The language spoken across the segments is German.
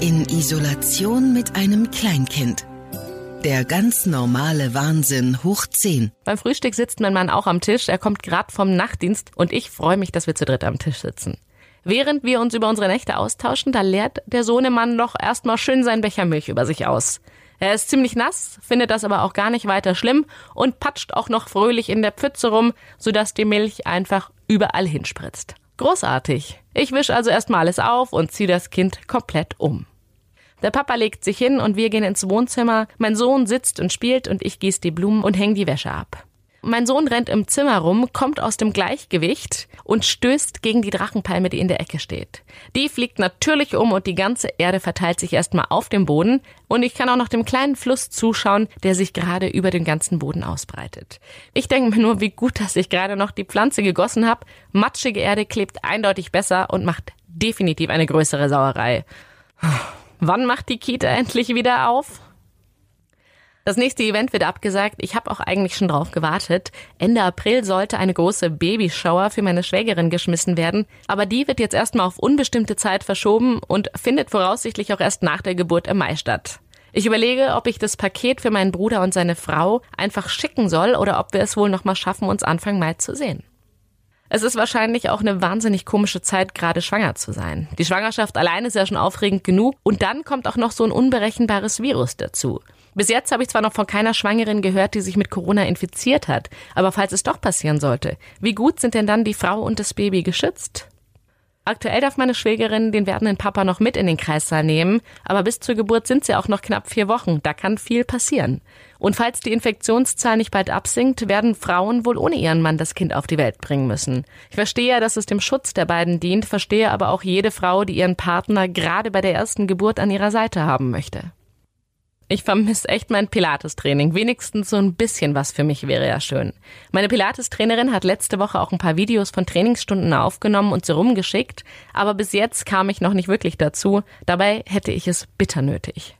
In Isolation mit einem Kleinkind. Der ganz normale Wahnsinn hoch 10. Beim Frühstück sitzt mein Mann auch am Tisch. Er kommt gerade vom Nachtdienst und ich freue mich, dass wir zu dritt am Tisch sitzen. Während wir uns über unsere Nächte austauschen, da leert der Sohnemann noch erstmal schön seinen Becher Milch über sich aus. Er ist ziemlich nass, findet das aber auch gar nicht weiter schlimm und patscht auch noch fröhlich in der Pfütze rum, sodass die Milch einfach überall hinspritzt. Großartig. Ich wisch also erstmal alles auf und ziehe das Kind komplett um. Der Papa legt sich hin und wir gehen ins Wohnzimmer. Mein Sohn sitzt und spielt und ich gieße die Blumen und häng die Wäsche ab. Mein Sohn rennt im Zimmer rum, kommt aus dem Gleichgewicht und stößt gegen die Drachenpalme, die in der Ecke steht. Die fliegt natürlich um und die ganze Erde verteilt sich erstmal auf dem Boden und ich kann auch noch dem kleinen Fluss zuschauen, der sich gerade über den ganzen Boden ausbreitet. Ich denke mir nur, wie gut, dass ich gerade noch die Pflanze gegossen habe. Matschige Erde klebt eindeutig besser und macht definitiv eine größere Sauerei. Wann macht die Kita endlich wieder auf? Das nächste Event wird abgesagt. Ich habe auch eigentlich schon drauf gewartet. Ende April sollte eine große Babyshower für meine Schwägerin geschmissen werden, aber die wird jetzt erstmal auf unbestimmte Zeit verschoben und findet voraussichtlich auch erst nach der Geburt im Mai statt. Ich überlege, ob ich das Paket für meinen Bruder und seine Frau einfach schicken soll oder ob wir es wohl noch mal schaffen, uns Anfang Mai zu sehen. Es ist wahrscheinlich auch eine wahnsinnig komische Zeit, gerade schwanger zu sein. Die Schwangerschaft allein ist ja schon aufregend genug und dann kommt auch noch so ein unberechenbares Virus dazu. Bis jetzt habe ich zwar noch von keiner Schwangeren gehört, die sich mit Corona infiziert hat, aber falls es doch passieren sollte, wie gut sind denn dann die Frau und das Baby geschützt? Aktuell darf meine Schwägerin den werdenden Papa noch mit in den Kreissaal nehmen, aber bis zur Geburt sind sie auch noch knapp vier Wochen. Da kann viel passieren. Und falls die Infektionszahl nicht bald absinkt, werden Frauen wohl ohne ihren Mann das Kind auf die Welt bringen müssen. Ich verstehe, dass es dem Schutz der beiden dient, verstehe aber auch jede Frau, die ihren Partner gerade bei der ersten Geburt an ihrer Seite haben möchte. Ich vermisse echt mein Pilates-Training. Wenigstens so ein bisschen was für mich wäre ja schön. Meine Pilates-Trainerin hat letzte Woche auch ein paar Videos von Trainingsstunden aufgenommen und sie rumgeschickt, aber bis jetzt kam ich noch nicht wirklich dazu. Dabei hätte ich es bitter nötig.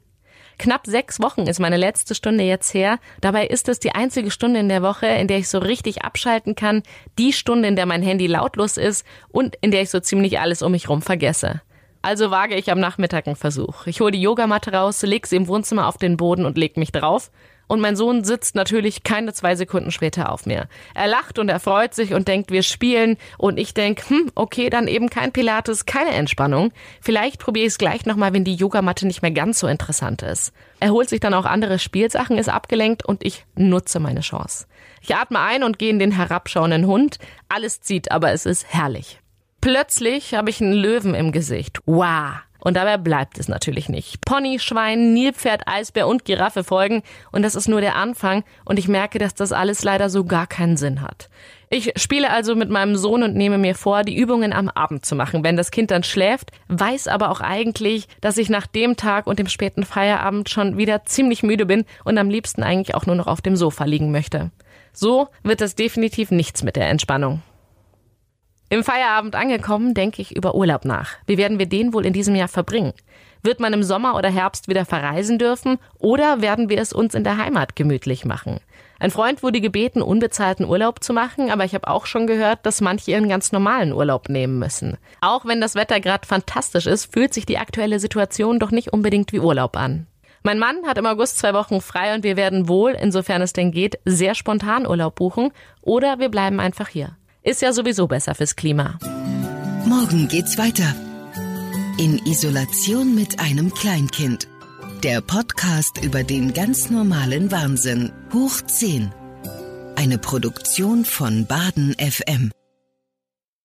Knapp sechs Wochen ist meine letzte Stunde jetzt her. Dabei ist es die einzige Stunde in der Woche, in der ich so richtig abschalten kann, die Stunde, in der mein Handy lautlos ist und in der ich so ziemlich alles um mich rum vergesse. Also wage ich am Nachmittag einen Versuch. Ich hole die Yogamatte raus, leg sie im Wohnzimmer auf den Boden und leg mich drauf. Und mein Sohn sitzt natürlich keine zwei Sekunden später auf mir. Er lacht und er freut sich und denkt, wir spielen. Und ich denk, hm, okay, dann eben kein Pilates, keine Entspannung. Vielleicht probiere ich es gleich nochmal, wenn die Yogamatte nicht mehr ganz so interessant ist. Er holt sich dann auch andere Spielsachen, ist abgelenkt und ich nutze meine Chance. Ich atme ein und gehe in den herabschauenden Hund. Alles zieht, aber es ist herrlich. Plötzlich habe ich einen Löwen im Gesicht. Wow. Und dabei bleibt es natürlich nicht. Pony, Schwein, Nilpferd, Eisbär und Giraffe folgen. Und das ist nur der Anfang. Und ich merke, dass das alles leider so gar keinen Sinn hat. Ich spiele also mit meinem Sohn und nehme mir vor, die Übungen am Abend zu machen, wenn das Kind dann schläft, weiß aber auch eigentlich, dass ich nach dem Tag und dem späten Feierabend schon wieder ziemlich müde bin und am liebsten eigentlich auch nur noch auf dem Sofa liegen möchte. So wird das definitiv nichts mit der Entspannung. Im Feierabend angekommen, denke ich über Urlaub nach. Wie werden wir den wohl in diesem Jahr verbringen? Wird man im Sommer oder Herbst wieder verreisen dürfen oder werden wir es uns in der Heimat gemütlich machen? Ein Freund wurde gebeten, unbezahlten Urlaub zu machen, aber ich habe auch schon gehört, dass manche ihren ganz normalen Urlaub nehmen müssen. Auch wenn das Wetter gerade fantastisch ist, fühlt sich die aktuelle Situation doch nicht unbedingt wie Urlaub an. Mein Mann hat im August zwei Wochen frei und wir werden wohl, insofern es denn geht, sehr spontan Urlaub buchen oder wir bleiben einfach hier. Ist ja sowieso besser fürs Klima. Morgen geht's weiter. In Isolation mit einem Kleinkind. Der Podcast über den ganz normalen Wahnsinn. Hoch 10. Eine Produktion von Baden FM.